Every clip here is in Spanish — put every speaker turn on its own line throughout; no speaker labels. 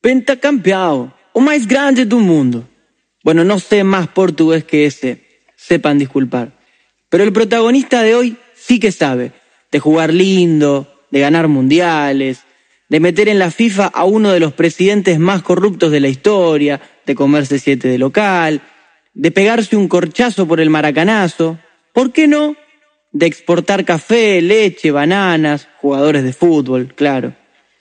Pentacampeão, o más grande del mundo. Bueno, no sé más portugués que ese, sepan disculpar. Pero el protagonista de hoy sí que sabe de jugar lindo, de ganar mundiales, de meter en la FIFA a uno de los presidentes más corruptos de la historia, de comerse siete de local, de pegarse un corchazo por el maracanazo, ¿por qué no? De exportar café, leche, bananas, jugadores de fútbol, claro.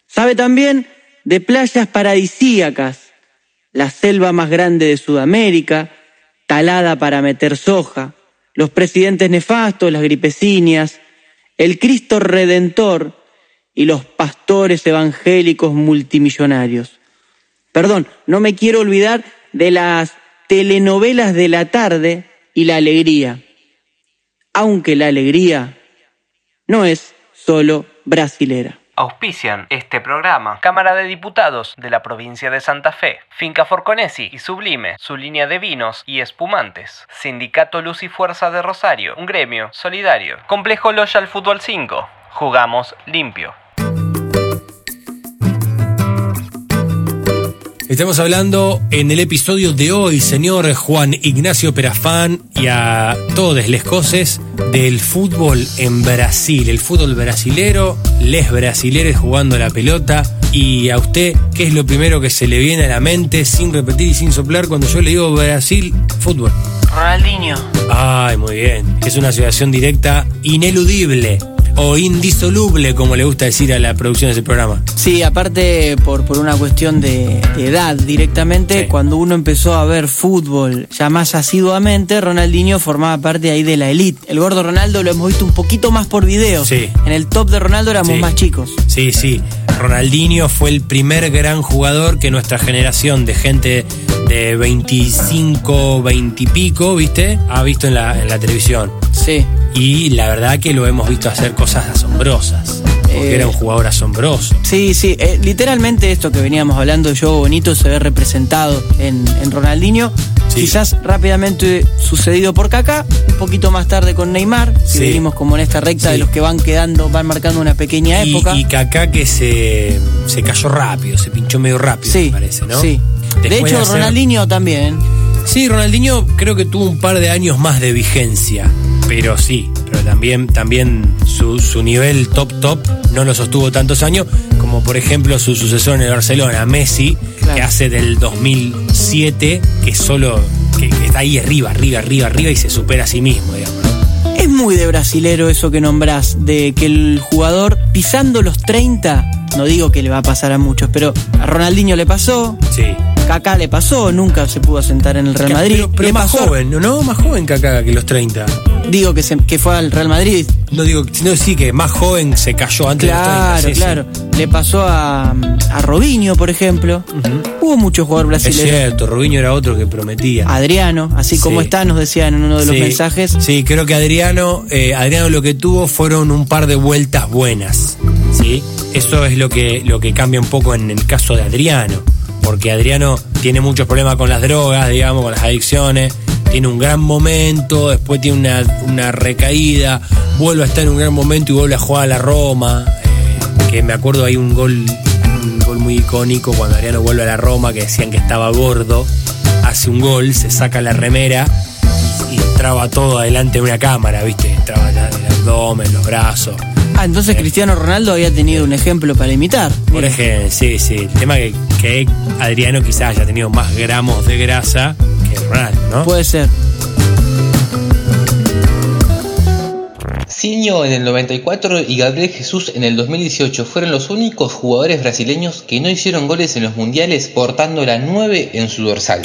Sabe también de playas paradisíacas, la selva más grande de Sudamérica, talada para meter soja, los presidentes nefastos, las gripecinias, el Cristo Redentor y los pastores evangélicos multimillonarios. Perdón, no me quiero olvidar de las telenovelas de la tarde y la alegría. Aunque la alegría no es solo brasilera.
Auspician este programa. Cámara de Diputados de la provincia de Santa Fe, Finca Forconesi y Sublime, su línea de vinos y espumantes, Sindicato Luz y Fuerza de Rosario, un gremio solidario, Complejo Loyal Fútbol 5, jugamos limpio.
Estamos hablando en el episodio de hoy, señor Juan Ignacio Perafán y a todos les coses del fútbol en Brasil, el fútbol brasilero, les brasileros jugando la pelota. Y a usted, ¿qué es lo primero que se le viene a la mente sin repetir y sin soplar cuando yo le digo Brasil, fútbol?
Ronaldinho.
Ay, muy bien. Es una asociación directa ineludible o indisoluble, como le gusta decir a la producción de ese programa.
Sí, aparte por, por una cuestión de, edad directamente, cuando uno empezó a ver fútbol ya más asiduamente, Ronaldinho formaba parte ahí de la elite. El gordo Ronaldo lo hemos visto un poquito más por video.
Sí.
En el top de Ronaldo éramos más chicos.
Sí, sí. Ronaldinho fue el primer gran jugador que nuestra generación de gente de 25, 20 y pico, ¿viste? Ha visto en la, en la televisión.
Sí.
Y la verdad que lo hemos visto hacer cosas asombrosas. Porque
Eh,
era un jugador asombroso.
Sí, sí, eh, literalmente esto que veníamos hablando juego bonito se ve representado en, en Ronaldinho.
Sí.
Quizás rápidamente sucedido por Kaká, un poquito más tarde con Neymar, si
Sí.
venimos como en esta recta
Sí.
de los que van quedando, van marcando una pequeña
Y,
época.
y Kaká que se, se cayó rápido, se pinchó medio rápido, me parece, ¿no?
sí. De hecho,
hacer-
Ronaldinho también.
Sí, Ronaldinho creo que tuvo un par de años más de vigencia, pero sí, pero también, también su, su nivel top top no lo sostuvo tantos años, como por ejemplo su sucesor en el Barcelona, Messi,
Claro.
que hace del 2007, que solo, que, que está ahí arriba, arriba, arriba, arriba y se supera a sí mismo, digamos. ¿no?
Es muy de brasilero eso que nombrás, de que el jugador pisando los 30, no digo que le va a pasar a muchos, pero a Ronaldinho le pasó,
Sí.
Kaká le pasó, nunca se pudo sentar en el Real Madrid.
Pero, más
pasó-
joven, ¿no? Más joven Kaká que los 30.
Digo que, se- que fue al Real Madrid.
No digo, sino sí que más joven se cayó antes
Claro,
de los 30. sí, sí.
claro. Le pasó a, a Robinho, por ejemplo. Hubo muchos jugadores
Es
brasileños.
cierto, Robinho era otro que prometía.
Adriano, así como está, nos decían en uno de los mensajes.
Sí, creo que Adriano, eh, Adriano lo que tuvo fueron un par de vueltas buenas. ¿sí? Eso es lo que, lo que cambia un poco en el caso de Adriano. Porque Adriano tiene muchos problemas con las drogas, digamos, con las adicciones. Tiene un gran momento, después tiene una, una recaída, vuelve a estar en un gran momento y vuelve a jugar a la Roma. eh, que me acuerdo hay un gol, un gol muy icónico cuando Adriano vuelve a la Roma, que decían que estaba gordo, hace un gol, se saca la remera y traba todo adelante de una cámara, ¿viste? Traba el abdomen, los brazos.
Ah, entonces Cristiano Ronaldo había tenido un ejemplo para imitar.
Por ejemplo, sí, sí. El tema que, que Adriano quizás haya tenido más gramos de grasa Ronaldo, ¿no?
Puede ser.
Sinho en el 94 y Gabriel Jesús en el 2018 fueron los únicos jugadores brasileños que no hicieron goles en los mundiales portando la 9 en su dorsal.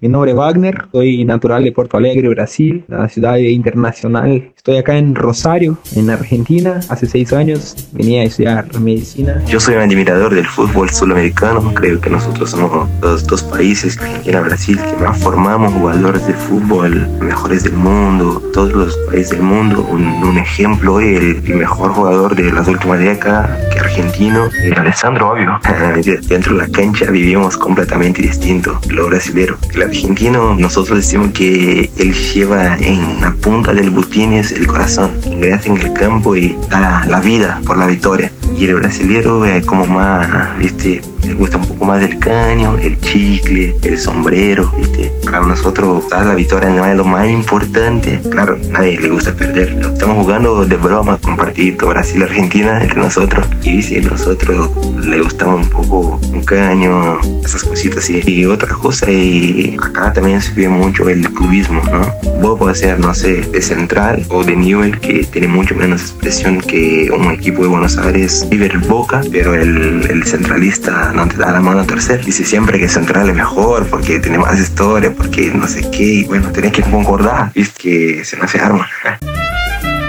Mi nombre es Wagner, soy natural de Porto Alegre, Brasil, la ciudad internacional. Estoy acá en Rosario, en Argentina. Hace seis años venía a estudiar medicina.
Yo soy un admirador del fútbol sudamericano. Creo que nosotros somos los dos países, Argentina y Brasil, que más formamos jugadores de fútbol mejores del mundo. Todos los países del mundo. Un, un ejemplo el, el mejor jugador de las últimas décadas, que argentino, era Alessandro Obvio. Dentro de la cancha vivimos completamente distinto. Lo brasilero. El argentino, nosotros decimos que él lleva en la punta del botines el corazón. Ingresa en el campo y da la vida por la victoria. Y el brasilero es como más, viste, les gusta un poco más del caño, el chicle, el sombrero, ¿viste? Para nosotros, la victoria no es lo más importante. Claro, nadie le gusta perder. Estamos jugando de broma, compartido Brasil-Argentina entre nosotros. Y si nosotros le gustamos un poco un caño, esas cositas y, y otra cosa. Y acá también se ve mucho el cubismo, ¿no? Vos podés ser, no sé, de central o de Newell, que tiene mucho menos expresión que un equipo de Buenos Aires, River Boca, pero el, el centralista no te da la mano a tercer. Dice siempre que central es mejor porque tiene más historia, porque no sé qué, y bueno, tenés que concordar, es que se no se arma.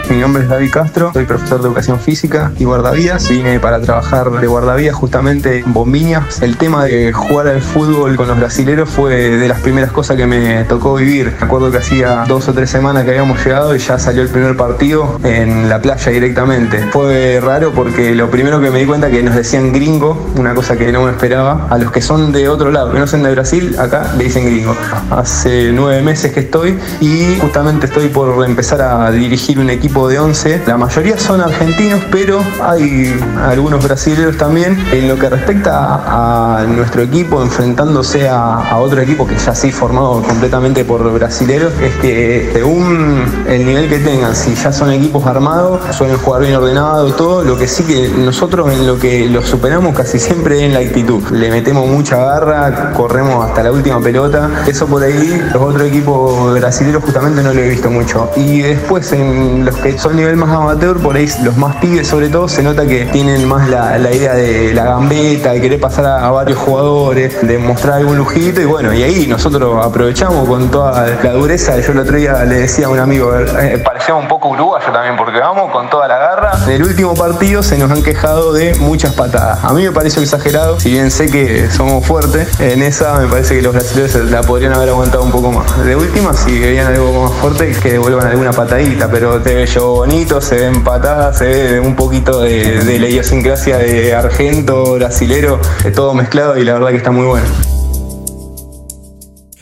Mi nombre es David Castro, soy profesor de educación física y guardavías. Vine para trabajar de guardavías justamente en Bombiñas. El tema de jugar al fútbol con los brasileros fue de las primeras cosas que me tocó vivir. Me acuerdo que hacía dos o tres semanas que habíamos llegado y ya salió el primer partido en la playa directamente. Fue raro porque lo primero que me di cuenta que nos decían gringo, una cosa que no me esperaba. A los que son de otro lado, que no son de Brasil, acá le dicen gringo. Hace nueve meses que estoy y justamente estoy por empezar a dirigir un equipo de 11. La mayoría son argentinos, pero hay algunos brasileños también. En lo que respecta a nuestro equipo enfrentándose a, a otro equipo que ya sí formado completamente por brasileros, es que según el nivel que tengan, si ya son equipos armados, suelen jugar bien ordenado, todo. Lo que sí que nosotros en lo que los superamos casi siempre es en la actitud. Le metemos mucha garra, corremos hasta la última pelota. Eso por ahí, los otros equipos brasileños justamente no lo he visto mucho. Y después en los que son nivel más amateur, por ahí los más pibes sobre todo, se nota que tienen más la, la idea de la gambeta, de querer pasar a, varios jugadores, de mostrar algún lujito y bueno, y ahí nosotros aprovechamos con toda la dureza. Yo el otro día le decía a un amigo, eh, parecía un poco uruguayo también, porque vamos con toda la garra. En el último partido se nos han quejado de muchas patadas. A mí me pareció exagerado, si bien sé que somos fuertes, en esa me parece que los brasileños la podrían haber aguantado un poco más. De última, si veían algo más fuerte, que devuelvan alguna patadita, pero te yo bonito, se ven patadas, se ve un poquito de, de la idiosincrasia de argento, brasilero, todo mezclado y la verdad que está muy bueno.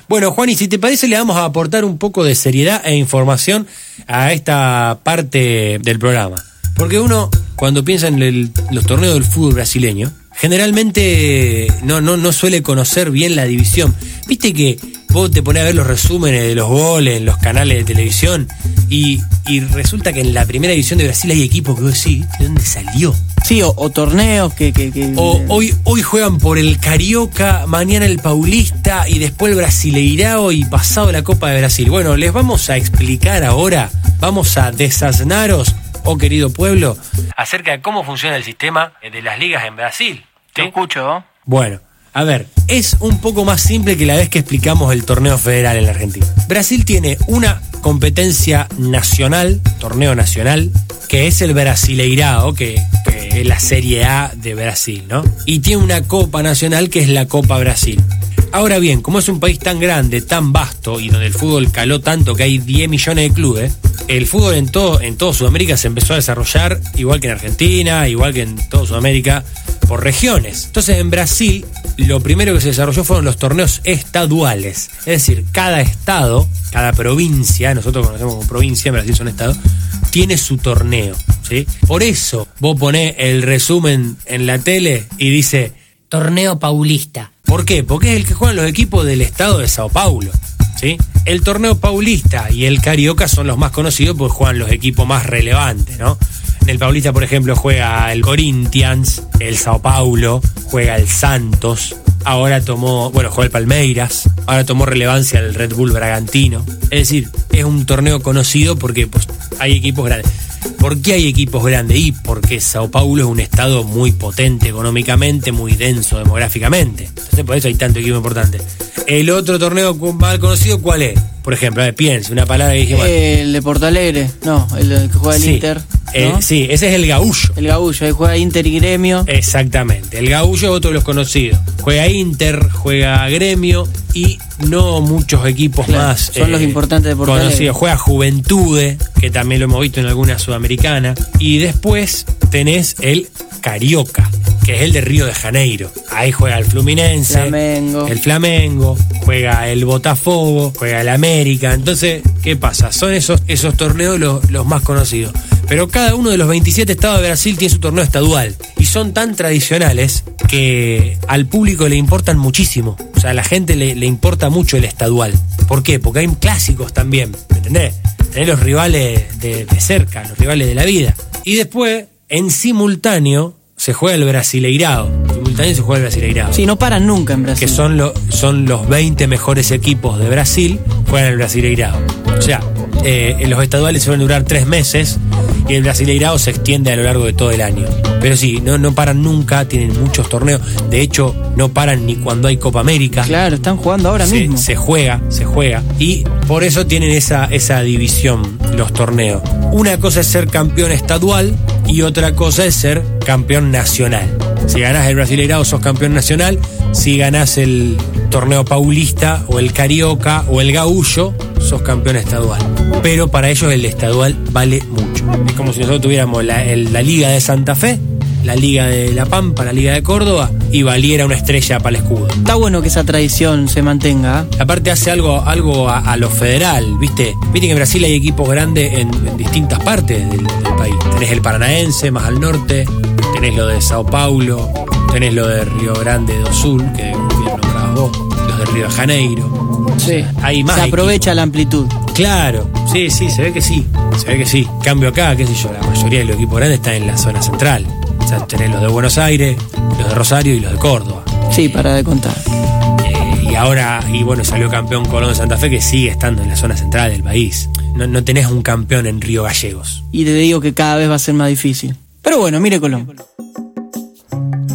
Bueno, Juan, y si te parece, le vamos a aportar un poco de seriedad e información a esta parte del programa. Porque uno, cuando piensa en el, los torneos del fútbol brasileño, generalmente no, no, no suele conocer bien la división. Viste que vos te pones a ver los resúmenes de los goles en los canales de televisión y, y resulta que en la primera división de Brasil hay equipos que vos decís, ¿de dónde salió?
Sí, o, o torneos que, que, que...
O hoy, hoy juegan por el Carioca, mañana el Paulista y después el Brasileirao y pasado la Copa de Brasil. Bueno, les vamos a explicar ahora, vamos a desaznaros, oh querido pueblo, acerca de cómo funciona el sistema de las ligas en Brasil.
Te escucho.
Bueno, a ver, es un poco más simple que la vez que explicamos el torneo federal en la Argentina. Brasil tiene una competencia nacional, torneo nacional, que es el Brasileirao, que, que, es la Serie A de Brasil, ¿no? Y tiene una Copa Nacional que es la Copa Brasil. Ahora bien, como es un país tan grande, tan vasto y donde el fútbol caló tanto que hay 10 millones de clubes, el fútbol en todo, en todo Sudamérica se empezó a desarrollar igual que en Argentina, igual que en toda Sudamérica, por regiones. Entonces en Brasil lo primero que se desarrolló fueron los torneos estaduales. Es decir, cada estado, cada provincia, nosotros conocemos como provincia, en Brasil son estados, tiene su torneo. ¿sí? Por eso vos ponés el resumen en la tele y dice Torneo Paulista. ¿Por qué? Porque es el que juegan los equipos del estado de Sao Paulo. ¿sí? El torneo paulista y el carioca son los más conocidos porque juegan los equipos más relevantes, ¿no? En el Paulista, por ejemplo, juega el Corinthians, el Sao Paulo, juega el Santos, ahora tomó, bueno, juega el Palmeiras, ahora tomó relevancia el Red Bull Bragantino. Es decir, es un torneo conocido porque pues, hay equipos grandes. ¿Por qué hay equipos grandes? Y porque Sao Paulo es un estado muy potente económicamente, muy denso demográficamente. Entonces por eso hay tanto equipo importante. El otro torneo mal conocido, ¿cuál es? Por ejemplo, a ver, piense, una palabra que dije mal.
El de Porto Alegre, no, el que juega el
Sí.
Inter.
Eh,
¿no?
sí, ese es el gaullo.
El Gaullo, ahí juega Inter y Gremio.
Exactamente. El gaullo es otro de los conocidos. Juega Inter, juega Gremio y no muchos equipos
Claro,
más. eh,
son los importantes de Alegre.
conocidos. Juega Juventude, que también lo hemos visto en alguna sudamericana. Y después tenés el Carioca, que es el de Río de Janeiro. Ahí juega el Fluminense,
Flamengo.
el Flamengo, juega el Botafogo, juega el América. Entonces, ¿qué pasa? Son esos, esos torneos los, los más conocidos. Pero cada uno de los 27 estados de Brasil tiene su torneo estadual. Y son tan tradicionales que al público le importan muchísimo. O sea, a la gente le, le importa mucho el estadual. ¿Por qué? Porque hay clásicos también. ¿Me entendés? Tenés los rivales de, de cerca, los rivales de la vida. Y después, en simultáneo, se juega el Brasileirao. Simultáneo se juega el Brasileirao.
Sí, no paran nunca en Brasil.
Que son, lo- son los 20 mejores equipos de Brasil, juegan el Brasileirao. O sea, eh, los estaduales suelen durar tres meses y el Brasileirao se extiende a lo largo de todo el año. Pero sí, no, no paran nunca, tienen muchos torneos. De hecho, no paran ni cuando hay Copa América.
Claro, están jugando ahora
se,
mismo.
se juega, se juega. Y por eso tienen esa, esa división los torneos. Una cosa es ser campeón estadual y otra cosa es ser campeón nacional. Si ganás el Brasileirao sos campeón nacional, si ganás el torneo paulista o el carioca o el gaullo, sos campeón estadual. Pero para ellos el estadual vale mucho. Es como si nosotros tuviéramos la, el- la Liga de Santa Fe, la Liga de La Pampa, la Liga de Córdoba y valiera una estrella para el escudo.
Está bueno que esa tradición se mantenga. ¿eh?
Aparte hace algo, algo a, a lo federal, ¿viste? Viste que en Brasil hay equipos grandes en, en distintas partes del, del país. Tenés el paranaense más al norte, tenés lo de Sao Paulo, tenés lo de Río Grande do Sul, que bien nombrabas vos, los de Río de Janeiro.
Sí.
Hay más
se aprovecha la amplitud.
Claro, sí, sí, se ve que sí, se ve que sí. Cambio acá, qué sé yo, la mayoría de los equipos grandes están en la zona central. O sea, tenés los de Buenos Aires, los de Rosario y los de Córdoba.
Sí, para de contar.
Eh, y ahora, y bueno, salió campeón Colón de Santa Fe que sigue estando en la zona central del país. No, no tenés un campeón en Río Gallegos.
Y te digo que cada vez va a ser más difícil. Pero bueno, mire Colón.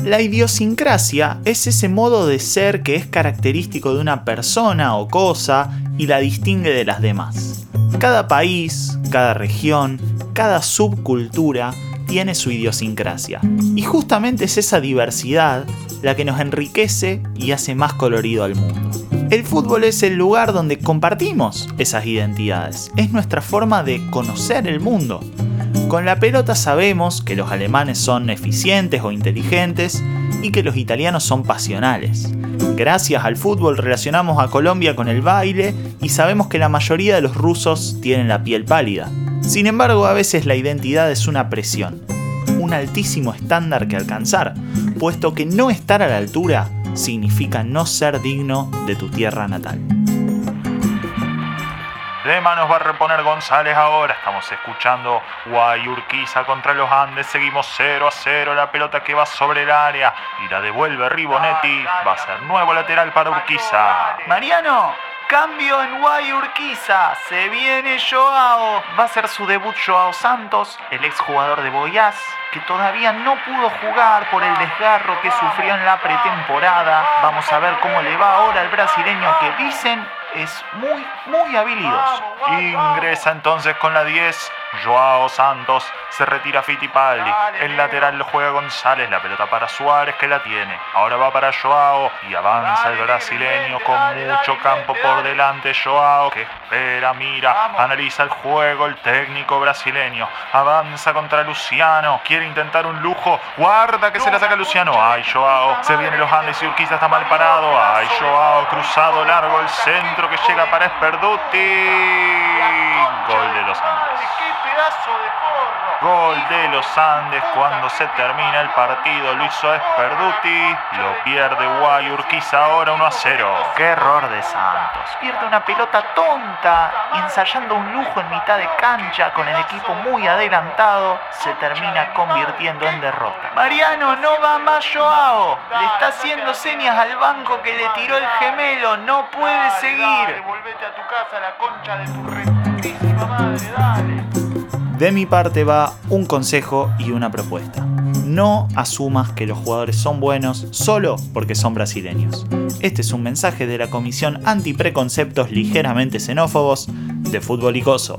La idiosincrasia es ese modo de ser que es característico de una persona o cosa y la distingue de las demás. Cada país, cada región, cada subcultura tiene su idiosincrasia. Y justamente es esa diversidad la que nos enriquece y hace más colorido al mundo. El fútbol es el lugar donde compartimos esas identidades. Es nuestra forma de conocer el mundo. Con la pelota sabemos que los alemanes son eficientes o inteligentes y que los italianos son pasionales. Gracias al fútbol relacionamos a Colombia con el baile y sabemos que la mayoría de los rusos tienen la piel pálida. Sin embargo, a veces la identidad es una presión, un altísimo estándar que alcanzar, puesto que no estar a la altura significa no ser digno de tu tierra natal.
De manos va a reponer González ahora. Estamos escuchando Guay Urquiza contra los Andes. Seguimos 0 a 0. La pelota que va sobre el área y la devuelve Ribonetti. Va a ser nuevo lateral para Urquiza.
Mariano, cambio en Guay Urquiza. Se viene Joao. Va a ser su debut Joao Santos, el exjugador de Boyaz, que todavía no pudo jugar por el desgarro que sufrió en la pretemporada. Vamos a ver cómo le va ahora al brasileño que dicen es muy, muy habilidoso.
Ingresa entonces con la 10. Joao Santos se retira Fittipaldi. El lateral lo juega González. La pelota para Suárez que la tiene. Ahora va para Joao y avanza el brasileño con mucho campo por delante. Joao que espera, mira, analiza el juego. El técnico brasileño avanza contra Luciano. Quiere intentar un lujo. Guarda que se la saca Luciano. Ay, Joao. Se viene los Andes y Urquiza está mal parado. Ay, Joao cruzado largo el centro que llega para Esperduti. Gol de los Andes. Gol de los Andes cuando se termina el partido. Lo hizo Esperduti. Lo pierde Guay Urquiza ahora 1 a 0.
Qué error de Santos. Pierde una pelota tonta y ensayando un lujo en mitad de cancha con el equipo muy adelantado, se termina convirtiendo en derrota. Mariano, no va más Joao. Le está haciendo señas al banco que le tiró el gemelo. No puede seguir.
Volvete a tu casa, la concha de tu madre, dale.
De mi parte va un consejo y una propuesta. No asumas que los jugadores son buenos solo porque son brasileños. Este es un mensaje de la Comisión Antipreconceptos Ligeramente Xenófobos de Fútbol Icoso.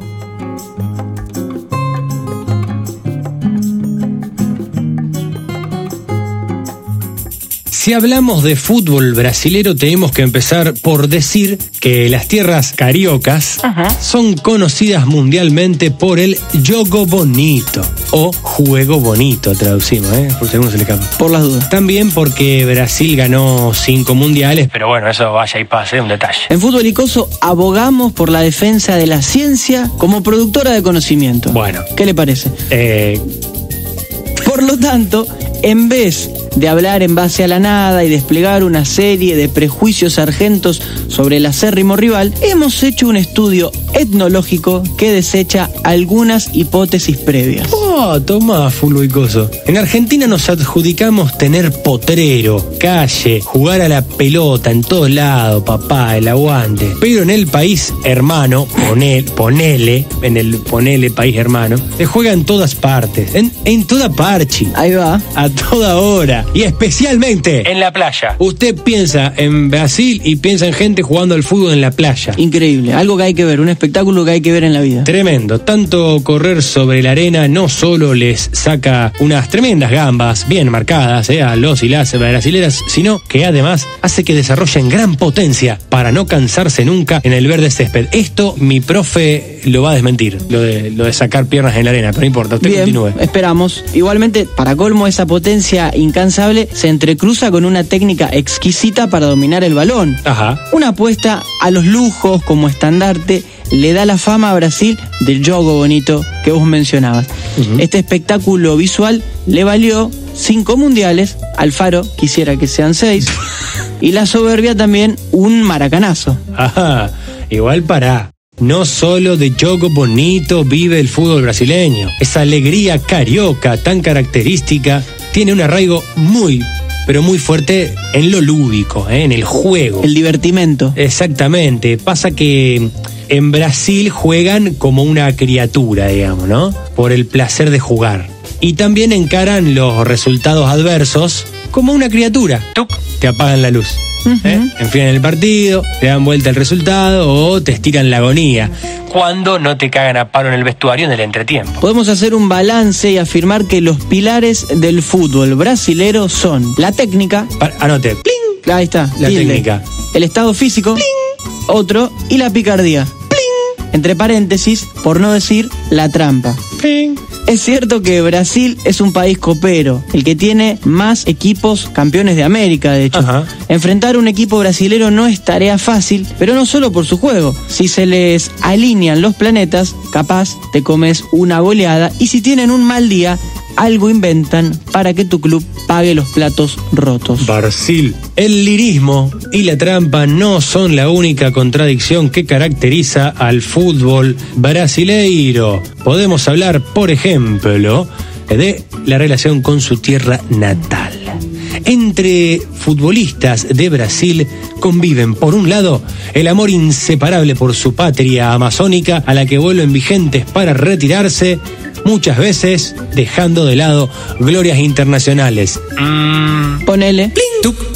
Si hablamos de fútbol brasilero, tenemos que empezar por decir que las tierras cariocas son conocidas mundialmente por el jogo bonito o juego bonito, traducimos, ¿eh? por si alguno se le escapa.
Por las dudas.
También porque Brasil ganó cinco mundiales, pero bueno, eso vaya y pase, un detalle.
En Fútbol Icoso abogamos por la defensa de la ciencia como productora de conocimiento.
Bueno.
¿Qué le parece?
Eh,
Por lo tanto, en vez de hablar en base a la nada y desplegar una serie de prejuicios sargentos sobre el acérrimo rival, hemos hecho un estudio etnológico que desecha algunas hipótesis previas.
Oh, toma, fulbo y coso. En Argentina nos adjudicamos tener potrero, calle, jugar a la pelota en todos lados, papá, el aguante. Pero en el país hermano, ponel- ponele, en el ponele país hermano, se juega en todas partes, en, en toda parchi.
Ahí va.
A toda hora. Y especialmente en la playa. Usted piensa en Brasil y piensa en gente jugando al fútbol en la playa.
Increíble, algo que hay que ver, un espectáculo que hay que ver en la vida.
Tremendo. Tanto correr sobre la arena no solo les saca unas tremendas gambas bien marcadas eh, a los y las brasileras, sino que además hace que desarrollen gran potencia para no cansarse nunca en el verde césped. Esto mi profe lo va a desmentir, lo de, lo de sacar piernas en la arena, pero no importa, usted
Bien,
continúe.
esperamos. Igualmente, para colmo, esa potencia incansable se entrecruza con una técnica exquisita para dominar el balón.
Ajá.
Una apuesta a los lujos como estandarte le da la fama a Brasil del jogo bonito que vos mencionabas. Este espectáculo visual le valió cinco mundiales, Alfaro quisiera que sean seis, y la soberbia también un maracanazo.
Ajá, igual para. No solo de jogo bonito vive el fútbol brasileño. Esa alegría carioca tan característica tiene un arraigo muy, pero muy fuerte en lo lúdico, ¿eh? en el juego.
El divertimento.
Exactamente. Pasa que en Brasil juegan como una criatura, digamos, ¿no? Por el placer de jugar. Y también encaran los resultados adversos como una criatura. ¡Tuc! Te apagan la luz. ¿eh? Enfrían el partido, te dan vuelta el resultado o te estiran la agonía. Cuando no te cagan a paro en el vestuario en el entretiempo.
Podemos hacer un balance y afirmar que los pilares del fútbol brasilero son la técnica,
Pa- Anote.
ahí está,
La
tilde.
técnica.
el estado físico, otro, y la picardía. Entre paréntesis, por no decir la trampa. Es cierto que Brasil es un país copero, el que tiene más equipos campeones de América, de hecho.
Ajá.
Enfrentar un equipo brasilero no es tarea fácil, pero no solo por su juego. Si se les alinean los planetas, capaz te comes una goleada y si tienen un mal día, algo inventan para que tu club pague los platos rotos.
Brasil. El lirismo y la trampa no son la única contradicción que caracteriza al fútbol brasileiro. Podemos hablar, por ejemplo, de la relación con su tierra natal. Entre futbolistas de Brasil conviven, por un lado, el amor inseparable por su patria amazónica a la que vuelven vigentes para retirarse, muchas veces dejando de lado glorias internacionales.
Ponele.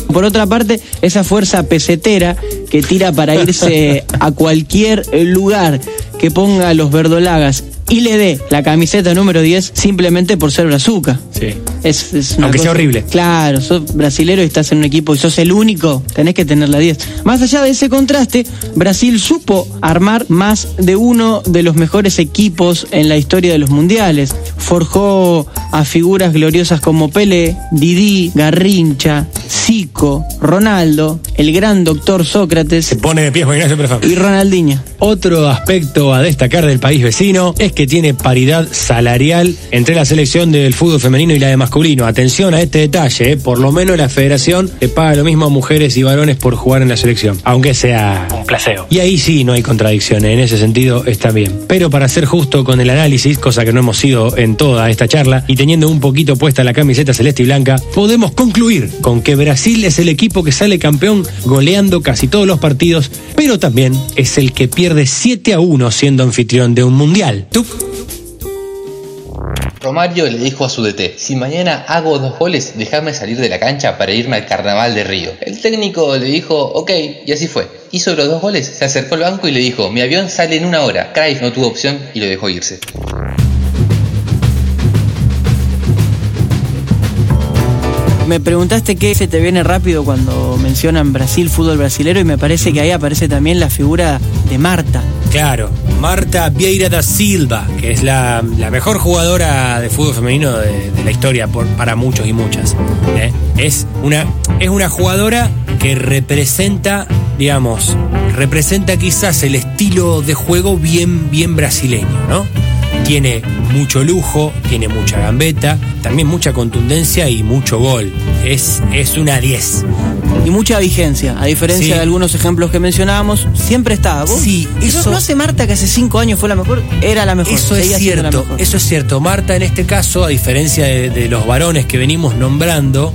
Por otra parte, esa fuerza pesetera que tira para irse a cualquier lugar que ponga los verdolagas y le dé la camiseta número 10 simplemente por ser brazuca.
Sí.
Es, es una
Aunque sea horrible.
Claro, sos brasilero y estás en un equipo y sos el único, tenés que tener la 10. Más allá de ese contraste, Brasil supo armar más de uno de los mejores equipos en la historia de los mundiales. Forjó a figuras gloriosas como Pelé, Didi, Garrincha, Zico, Ronaldo, el gran doctor Sócrates
Se pone de pie Juan Ignacio Prefam.
y Ronaldinho.
Otro aspecto a destacar del país vecino es que tiene paridad salarial entre la selección del fútbol femenino y la de masculino. Atención a este detalle, ¿eh? por lo menos la federación le paga lo mismo a mujeres y varones por jugar en la selección, aunque sea un placeo. Y ahí sí no hay contradicciones, en ese sentido está bien. Pero para ser justo con el análisis, cosa que no hemos sido en toda esta charla, y teniendo un poquito puesta la camiseta celeste y blanca, podemos concluir con que Brasil es el equipo que sale campeón goleando casi todos los partidos, pero también es el que pierde 7 a 1 siendo anfitrión de un mundial.
Romario le dijo a su DT, si mañana hago dos goles, déjame salir de la cancha para irme al carnaval de Río. El técnico le dijo, ok, y así fue. Hizo los dos goles, se acercó al banco y le dijo, mi avión sale en una hora. Cruyff no tuvo opción y lo dejó irse.
Me preguntaste qué se te viene rápido cuando mencionan Brasil, fútbol brasilero, y me parece que ahí aparece también la figura de Marta.
Claro, Marta Vieira da Silva, que es la, mejor jugadora de fútbol femenino de, la historia para muchos y muchas. ¿eh? Es, una, es una jugadora que representa, digamos, representa quizás el estilo de juego bien, bien brasileño, ¿no? Tiene mucho lujo, tiene mucha gambeta, también mucha contundencia y mucho gol. Es, es una 10.
Y mucha vigencia, a diferencia
Sí.
de algunos ejemplos que mencionábamos, siempre está. ¿Vos?
Sí,
¿No-
eso-
¿No hace Marta que hace cinco años fue la mejor? Era la mejor.
Eso es cierto,
mejor.
eso es cierto. Marta en este caso, a diferencia de, de los varones que venimos nombrando,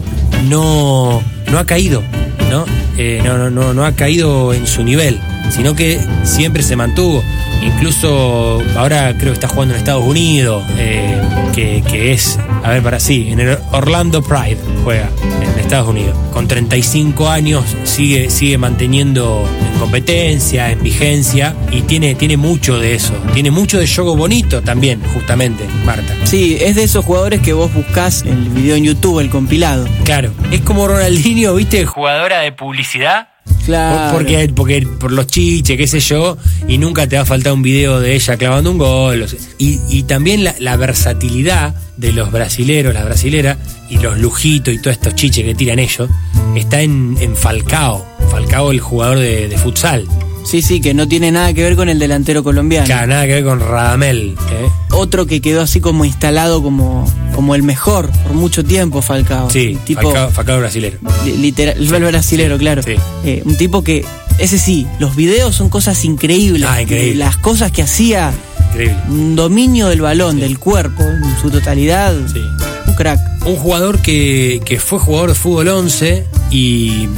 no, no ha caído, ¿no? Eh, no, no, no, no ha caído en su nivel, sino que siempre se mantuvo. Incluso ahora creo que está jugando en Estados Unidos, eh, que, que es, a ver, para sí, en el Orlando Pride juega en Estados Unidos. Con 35 años sigue, sigue manteniendo en competencia, en vigencia, y tiene, tiene mucho de eso. Tiene mucho de juego bonito también, justamente, Marta.
Sí, es de esos jugadores que vos buscás en el video en YouTube, el compilado.
Claro, es como Ronaldinho, ¿viste? Jugadora de publicidad.
Claro.
Por- Porque, porque por los chiches, qué sé yo, y nunca te va a faltar un video de ella clavando un gol. Y, y también la, versatilidad de los brasileros, las brasileras, y los lujitos y todos estos chiches que tiran ellos, está en, en Falcao. Falcao, el jugador de futsal.
Sí, sí, que no tiene nada que ver con el delantero colombiano.
Claro, nada que ver con Radamel. ¿eh?
Otro que quedó así como instalado como, como el mejor por mucho tiempo, Falcao.
Sí,
tipo
Falcao, Falcao brasilero.
li- literal, el brasilero, claro.
Sí.
Eh, un tipo que, ese sí, los videos son cosas increíbles.
Ah, increíble.
Las cosas que hacía,
Increíble.
un dominio del balón, del cuerpo, en su totalidad.
Sí.
Un crack.
Un jugador que, que fue jugador de fútbol 11 y, y-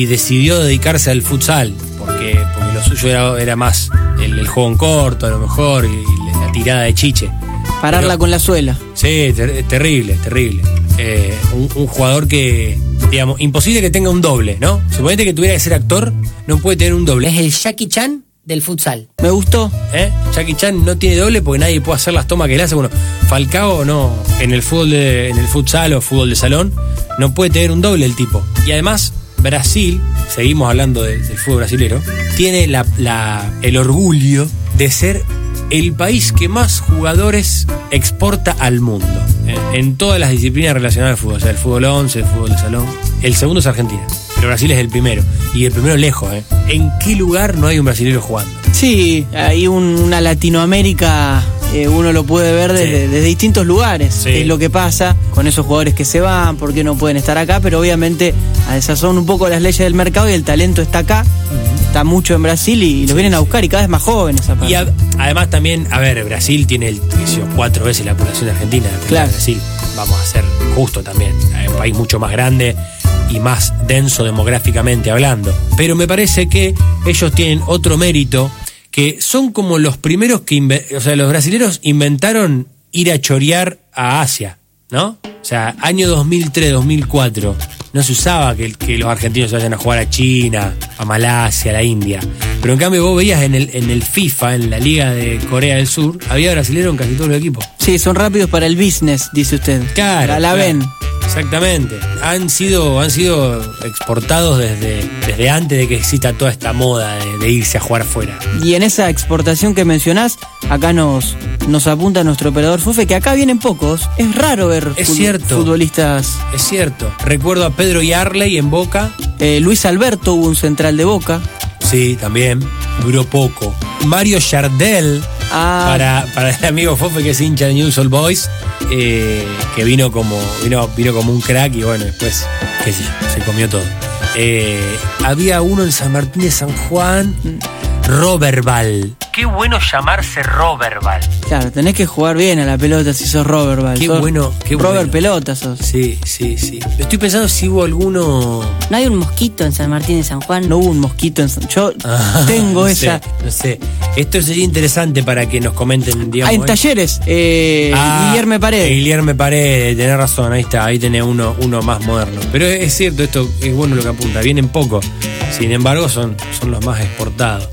y decidió dedicarse al futsal, porque lo suyo era, era más el, el juego en corto, a lo mejor, y, y la tirada de chiche.
Pararla
Pero-
con la suela.
Sí, ter- terrible, terrible. Eh, un, un jugador que, digamos, imposible que tenga un doble, ¿no? Suponete que tuviera que ser actor, no puede tener un doble.
Es el Jackie Chan del futsal.
Me gustó.
¿Eh? Jackie Chan no tiene doble porque nadie puede hacer las tomas que le hace. Bueno, Falcao no, en el fútbol de, en el futsal o fútbol de salón, no puede tener un doble el tipo. Y además, Brasil, seguimos hablando de- del fútbol brasilero, tiene el orgullo de ser el país que más jugadores exporta al mundo. ¿eh? En todas las disciplinas relacionadas al fútbol, o sea, el fútbol 11, el fútbol de salón. El segundo es Argentina, pero Brasil es el primero. Y el primero lejos, ¿eh? ¿En qué lugar no hay un brasilero jugando?
Sí, hay un- una Latinoamérica, eh, uno lo puede ver desde,
Sí.
desde distintos lugares.
Sí.
Es lo que pasa con esos jugadores que se van, por qué no pueden estar acá, pero obviamente a desazón un poco las leyes del mercado y el talento está acá, está mucho en Brasil y, los vienen a buscar y cada vez más jóvenes aparte.
Y a- además también, a ver, Brasil tiene el, cuatro veces la población de Argentina. la
Claro.
Brasil, vamos a ser justo también. Es un país mucho más grande y más denso demográficamente hablando. Pero me parece que ellos tienen otro mérito, que son como los primeros que, o sea, los brasileros inventaron ir a chorear a Asia, ¿no? O sea, año 2003, 2004, no se usaba que, que los argentinos se vayan a jugar a China, a Malasia, a la India. Pero en cambio vos veías en el, en el FIFA, en la Liga de Corea del Sur, había brasileros en casi todos los equipos.
Sí, son rápidos para el business, dice usted.
Claro.
La, la
claro.
ven.
Exactamente. Han sido, han sido exportados desde, desde antes de que exista toda esta moda de, de irse a jugar fuera.
Y en esa exportación que mencionás, acá nos, nos apunta nuestro operador Fufe que acá vienen pocos. Es raro ver
Es
fut-
cierto.
futbolistas.
Es cierto. Recuerdo a Pedro Yarley en Boca.
Eh, Luis Alberto hubo un central de Boca.
Sí, también. Duró poco. Mario Chardel,
Ah,
para, para el amigo Fofe que es hincha de News All Boys, eh, que vino como, vino, vino como un crack y bueno, después, qué sé yo, se comió todo. Eh, había uno en San Martín de San Juan, Roberval. Qué bueno llamarse Roberval.
claro, tenés que jugar bien a la pelota si sos Robert Val.
Qué
Sos
bueno, qué
Robert
bueno.
Pelota sos.
Sí, sí, sí. Estoy pensando si hubo alguno.
¿No hay un mosquito en San Martín de San Juan?
No hubo un mosquito en San- Yo
Ah,
tengo
no
esa.
sé, no sé. Esto sería interesante para que nos comenten, digamos.
Ah, en
¿eh?
talleres. Eh,
Ah,
Guillermo Paredes.
Guillermo Paredes, tenés razón, ahí está, ahí tenés uno, uno más moderno. Pero es cierto, esto es bueno lo que apunta, vienen poco. Sin embargo, son, son los más exportados.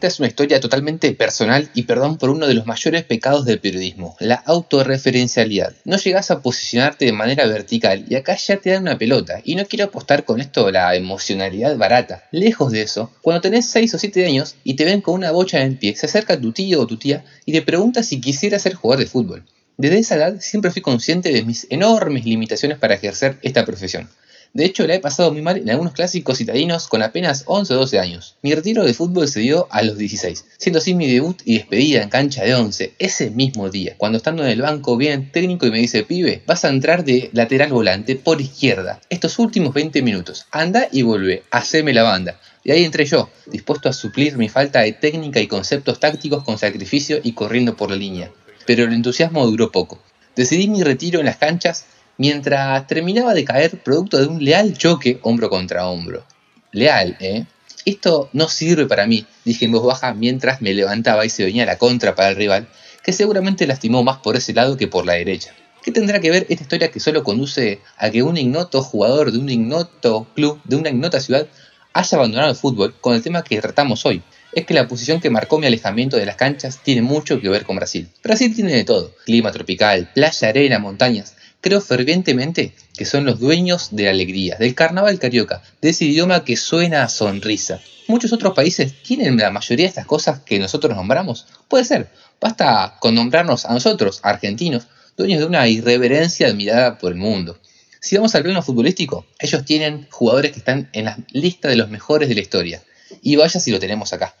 Esta es una historia totalmente personal y perdón por uno de los mayores pecados del periodismo, la autorreferencialidad. No llegas a posicionarte de manera vertical y acá ya te dan una pelota. Y no quiero apostar con esto la emocionalidad barata. Lejos de eso, cuando tenés 6 o 7 años y te ven con una bocha en el pie, se acerca tu tío o tu tía y te pregunta si quisiera ser jugador de fútbol. Desde esa edad siempre fui consciente de mis enormes limitaciones para ejercer esta profesión. De hecho, la he pasado muy mal en algunos clásicos citadinos con apenas 11 o 12 años. Mi retiro de fútbol se dio a los 16, siendo así mi debut y despedida en cancha de 11 ese mismo día, cuando estando en el banco viene el técnico y me dice, pibe, vas a entrar de lateral volante por izquierda, estos últimos 20 minutos, anda y vuelve, haceme la banda. Y ahí entré yo, dispuesto a suplir mi falta de técnica y conceptos tácticos con sacrificio y corriendo por la línea. Pero el entusiasmo duró poco. Decidí mi retiro en las canchas mientras terminaba de caer producto de un leal choque hombro contra hombro. Leal, ¿eh? Esto no sirve para mí, dije en voz baja mientras me levantaba y se venía la contra para el rival, que seguramente lastimó más por ese lado que por la derecha. ¿Qué tendrá que ver esta historia que solo conduce a que un ignoto jugador de un ignoto club, de una ignota ciudad, haya abandonado el fútbol con el tema que tratamos hoy? Es que la posición que marcó mi alejamiento de las canchas tiene mucho que ver con Brasil. Brasil tiene de todo, clima tropical, playa, arena, montañas, Creo fervientemente que son los dueños de la alegría, del carnaval carioca, de ese idioma que suena a sonrisa. Muchos otros países tienen la mayoría de estas cosas que nosotros nombramos. Puede ser, basta con nombrarnos a nosotros, argentinos, dueños de una irreverencia admirada por el mundo. Si vamos al plano futbolístico, ellos tienen jugadores que están en la lista de los mejores de la historia. Y vaya si lo tenemos acá.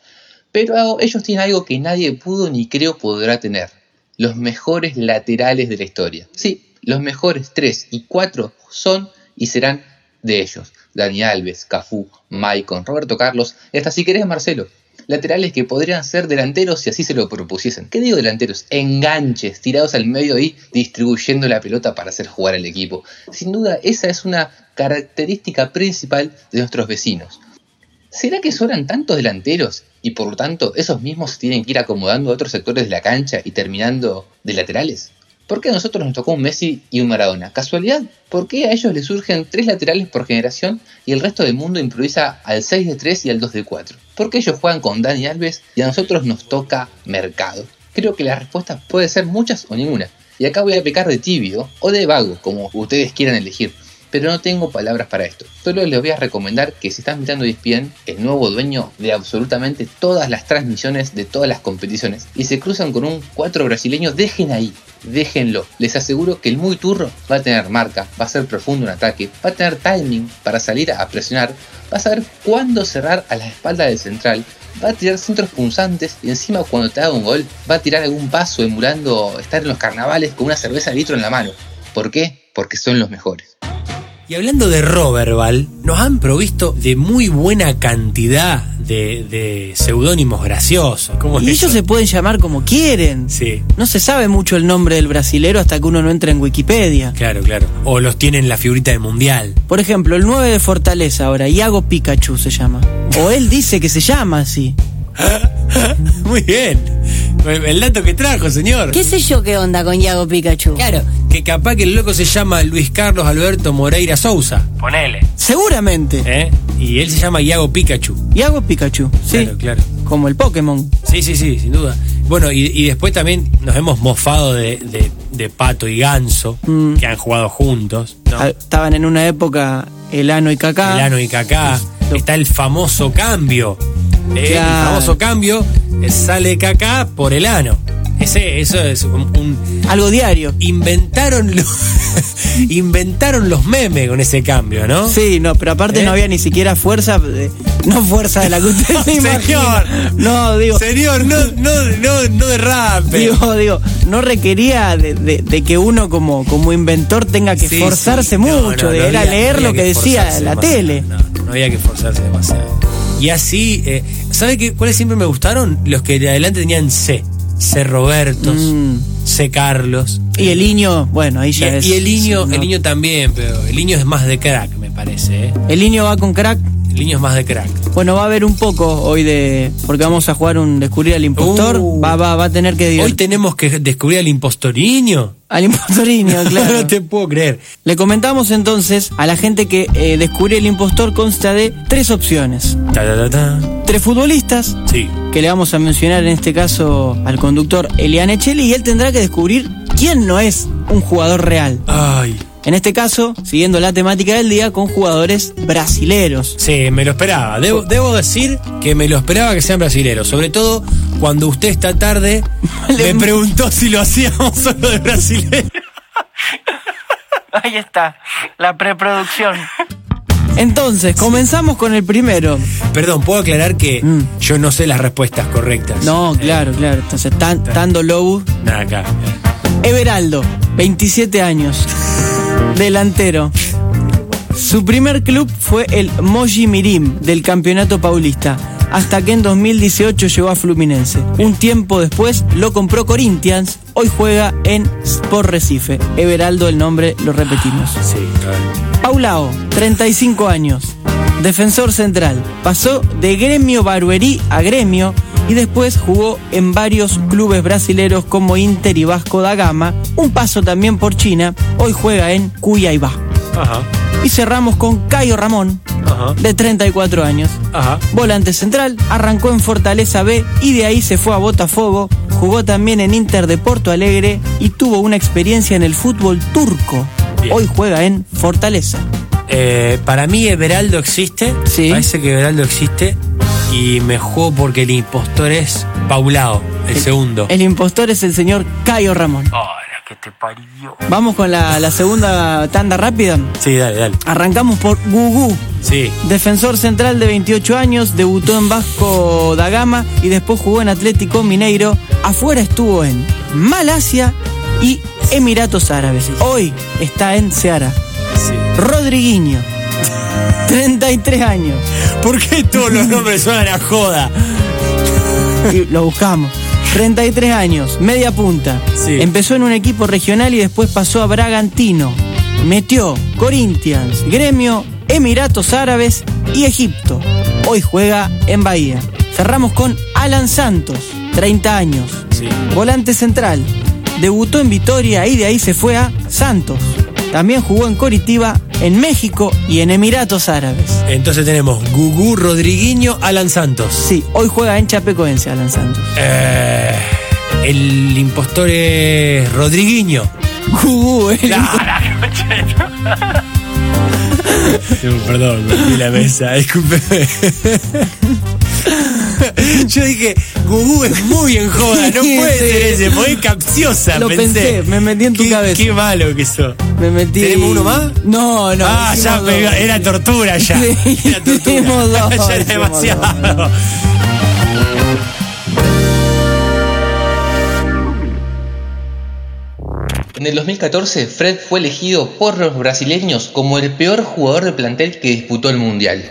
Pero ellos tienen algo que nadie pudo ni creo podrá tener. Los mejores laterales de la historia. Sí, los mejores 3 y 4 son y serán de ellos. Dani Alves, Cafú, Maicon, Roberto Carlos y hasta si querés Marcelo. Laterales que podrían ser delanteros si así se lo propusiesen. ¿Qué digo delanteros? Enganches, tirados al medio y distribuyendo la pelota para hacer jugar al equipo. Sin duda, esa es una característica principal de nuestros vecinos. ¿Será que sobran tantos delanteros y por lo tanto esos mismos tienen que ir acomodando a otros sectores de la cancha y terminando de laterales? ¿Por qué a nosotros nos tocó un Messi y un Maradona? ¿Casualidad? ¿Por qué a ellos les surgen tres laterales por generación y el resto del mundo improvisa al 6 de 3 y al 2 de 4? ¿Por qué ellos juegan con Dani Alves y a nosotros nos toca mercado? Creo que la respuesta puede ser muchas o ninguna. Y acá voy a pecar de tibio o de vago, como ustedes quieran elegir pero no tengo palabras para esto. Solo les voy a recomendar que si están mirando ESPN, el nuevo dueño de absolutamente todas las transmisiones de todas las competiciones, y se cruzan con un 4 brasileño, dejen ahí, déjenlo. Les aseguro que el muy turro va a tener marca, va a ser profundo un ataque, va a tener timing para salir a presionar, va a saber cuándo cerrar a la espalda del central, va a tirar centros punzantes y encima cuando te haga un gol va a tirar algún paso emulando estar en los carnavales con una cerveza de litro en la mano. ¿Por qué? Porque son los mejores.
Y hablando de Roberval, nos han provisto de muy buena cantidad de, de seudónimos graciosos. ¿Cómo es
Y ellos
eso?
se pueden llamar como quieren.
Sí,
No se sabe mucho el nombre del brasilero hasta que uno no entra en Wikipedia.
claro, claro. O los tienen la figurita del mundial.
Por ejemplo, el 9 de Fortaleza ahora, Iago Pikachu se llama. O él dice que se llama así.
Muy bien. El dato que trajo, señor.
¿Qué sé yo qué onda con Yago Pikachu?
Claro, que capaz que el loco se llama Luis Carlos Alberto Moreira Sousa. Ponele.
Seguramente.
¿Eh? Y él se llama Iago Pikachu.
Iago Pikachu, sí.
Claro, claro.
Como el Pokémon.
Sí, sí, sí, sin duda. Bueno, y, y después también nos hemos mofado de, de- de Pato y Ganso,
Mm.
que han jugado juntos. ¿no?
Ah, Estaban en una época Elano y Kaká.
Elano y Kaká. Está el famoso cambio. Eh, El famoso cambio eh, sale Kaká por Elano. Ese, eso es un, un-
Algo diario.
inventaron los inventaron los memes con ese cambio, ¿no?
Sí, no, pero aparte
¿Eh?
no había ni siquiera fuerza, de- no fuerza de la que usted se imagina.
Señor.
No, digo,
Señor, no, no, no, no derrape.
digo, digo, no requería de, de- de que uno como, como inventor tenga que
Sí. No,
mucho,
no,
de
no
era leer
no
lo que decía la tele.
No, no había que esforzarse demasiado. Y así, eh, ¿sabe qué, cuáles siempre me gustaron? Los que de adelante tenían C. C. Robertos,
Mm.
C. Carlos.
Y el niño, bueno, ahí
Y,
ya es.
y el niño,
sí,
el niño también, pero el niño es más de crack, me parece. ¿eh?
El niño va con crack.
El niño es más de crack.
Bueno, va a haber un poco hoy de. Porque vamos a jugar un descubrir al impostor.
Uh.
va, va, va a tener que.
Hoy tenemos que descubrir al impostoriño.
Al impostoriño, claro.
no te puedo creer.
Le comentamos entonces a la gente que eh, descubrir el impostor consta de tres opciones.
Ta, ta, ta, ta.
Tres futbolistas,
Sí.
que le vamos a mencionar en este caso al conductor Eliane Cheli y él tendrá que descubrir quién no es un jugador real.
Ay.
En este caso, siguiendo la temática del día, con jugadores brasileros.
Sí, me lo esperaba. Debo, debo decir que me lo esperaba que sean brasileros. Sobre todo cuando usted esta tarde me preguntó si lo hacíamos solo de brasileros.
Ahí está, la preproducción. Entonces, comenzamos con el primero.
Perdón, puedo aclarar que
Mm.
yo no sé las respuestas correctas.
No, claro, claro. Entonces, tan, Tando Lobu.
Nada, acá.
Everaldo, 27 años. Delantero. Su primer club fue el Moji Mirim del Campeonato Paulista, hasta que en 2018 llegó a Fluminense. Un tiempo después lo compró Corinthians, hoy juega en Sport Recife. Everaldo, el nombre lo repetimos.
Sí, claro.
Paulao, 35 años, defensor central. Pasó de Gremio Baruerí a Gremio y después jugó en varios clubes brasileros como Inter y Vasco da Gama. Un paso también por China. Hoy juega en Cuiabá.
Ajá.
Y cerramos con Cayo Ramón,
Ajá.
de 34 años.
Ajá.
Volante central, arrancó en Fortaleza B y de ahí se fue a Botafogo. Jugó también en Inter de Porto Alegre y tuvo una experiencia en el fútbol turco.
Bien.
Hoy juega en Fortaleza.
Eh, para mí Everaldo existe.
Sí.
Parece que Everaldo existe. Y me juego porque el impostor es Paulao, el, segundo.
El impostor es el señor Cayo Ramón.
Ahora que te parió.
Vamos con la, la segunda tanda rápida.
Sí, dale, dale.
Arrancamos por Gugu.
Sí.
Defensor central de 28 años, debutó en Vasco da Gama y después jugó en Atlético Mineiro. Afuera estuvo en Malasia y Emiratos Árabes. Hoy está en Seara.
sí.
Rodriguinho, 33 años.
¿Por qué todos los nombres suenan a joda?
Y lo buscamos. 33 años, media punta.
Sí.
Empezó en un equipo regional y después pasó a Bragantino. Metió Corinthians, Gremio, Emiratos Árabes y Egipto. Hoy juega en Bahía. Cerramos con Alan Santos, 30 años.
Sí.
Volante central. Debutó en Vitoria y de ahí se fue a Santos. También jugó en Coritiba, en México y en Emiratos Árabes.
Entonces tenemos Gugu, Rodriguinho, Alan Santos.
Sí, hoy juega en Chapecoense Alan Santos.
Eh, el impostor es Rodriguinho.
Gugu, el
Perdón, rompí la mesa, discúlpeme. Yo dije, Gugu es muy en joda, no puede ser ese, porque es capciosa,
Lo pensé, me metí en tu
qué,
cabeza.
Qué malo que sos.
Me metí.
¿Tenemos uno más?
No, no.
ah, ya pegó, era tortura ya.
Sí,
era tortura.
dos,
ya era demasiado.
dos.
En el 2014, Fred fue elegido por los brasileños como el peor jugador de plantel que disputó el Mundial.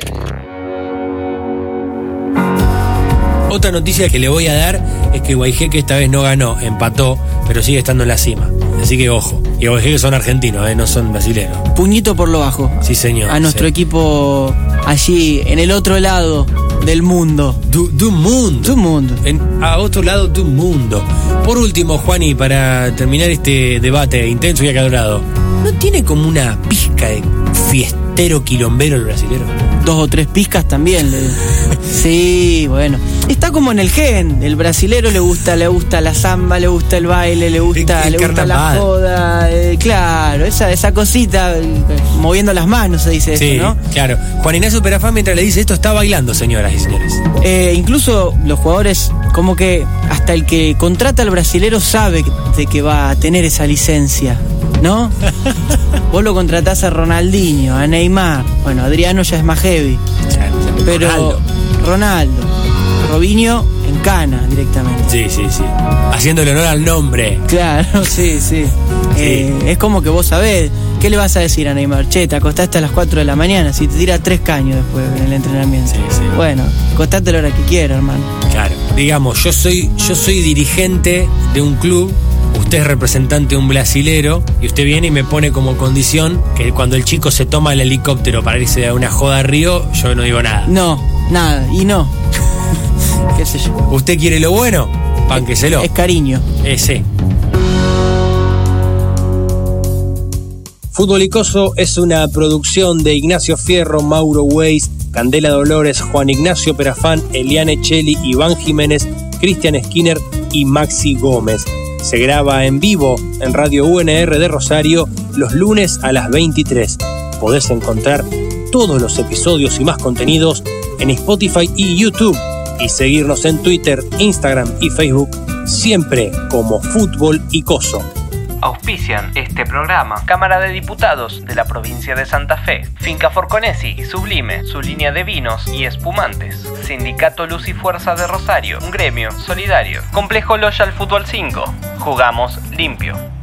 Otra noticia que le voy a dar es que Guayjeque esta vez no ganó, empató, pero sigue estando en la cima. Así que ojo. Y Guayjeque son argentinos, eh, no son brasileños.
Puñito por lo bajo.
Sí, señor.
A nuestro
sí.
equipo allí, en el otro lado del mundo.
Du, du mundo.
Tu mundo.
En- a otro lado del mundo. Por último, Juani, para terminar este debate intenso y acalorado, ¿no tiene como una pizca de fiestero quilombero el brasilero?
Dos o tres pizcas también. Sí, bueno. Está como en el gen. El brasilero le gusta, le gusta la samba, le gusta el baile, le gusta,
El- el
le gusta la joda. eh, claro, esa, esa cosita, eh, moviendo las manos se dice
Sí,
eso, ¿no?
claro. Juan Ignacio Perafán mientras le dice esto está bailando, señoras y señores.
Eh, incluso los jugadores, como que hasta el que contrata al brasilero sabe de que va a tener esa licencia, ¿no? Vos lo contratás a Ronaldinho, a Neymar, bueno, Adriano ya es más heavy, pero Ronaldo. Robinho en cana directamente.
Sí, sí, sí. Haciéndole honor al nombre.
Claro, sí, sí. Eh, es como que vos sabés, ¿qué le vas a decir a Neymar? Che, te acostaste a las 4 de la mañana, si te tira tres caños después en el entrenamiento.
Sí, sí.
Bueno, acostate a la hora que quieras, hermano.
Claro. Digamos, yo soy, yo soy dirigente de un club, usted es representante de un brasilero, y usted viene y me pone como condición que cuando el chico se toma el helicóptero para irse a una joda a Río, yo no digo nada.
No, nada, y no. ¿Qué sé yo?
¿Usted quiere lo bueno? Pánqueselo.
Es cariño.
Ese. Fútbol Icoso es una producción de Ignacio Fierro, Mauro Weiss, Candela Dolores, Juan Ignacio Perafán, Eliane Cheli, Iván Jiménez, Cristian Skinner y Maxi Gómez. Se graba en vivo en Radio UNR de Rosario los lunes a las 23. Podés encontrar todos los episodios y más contenidos en Spotify y YouTube y seguirnos en Twitter, Instagram y Facebook siempre como Fútbol Icoso.
Auspician este programa Cámara de Diputados de la provincia de Santa Fe, Finca Forconesi y Sublime, su línea de vinos y espumantes, Sindicato Luz y Fuerza de Rosario, un gremio solidario, Complejo Loyal Fútbol 5, jugamos limpio.